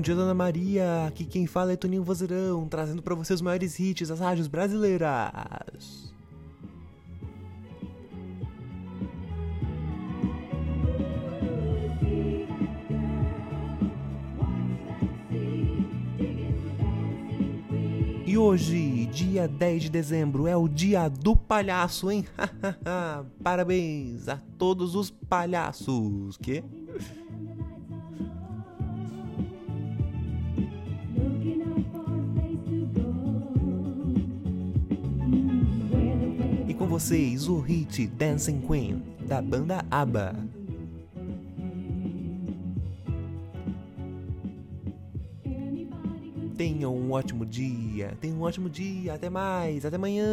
dia, Dona Maria. Aqui quem fala é Toninho Vozeirão, trazendo para vocês os maiores hits das rádios brasileiras. E hoje, dia 10 de dezembro, é o dia do palhaço, hein? Parabéns a todos os palhaços. Que? Vocês, o hit Dancing Queen, da banda ABBA. Tenham um ótimo dia. Tenham um ótimo dia. Até mais. Até amanhã.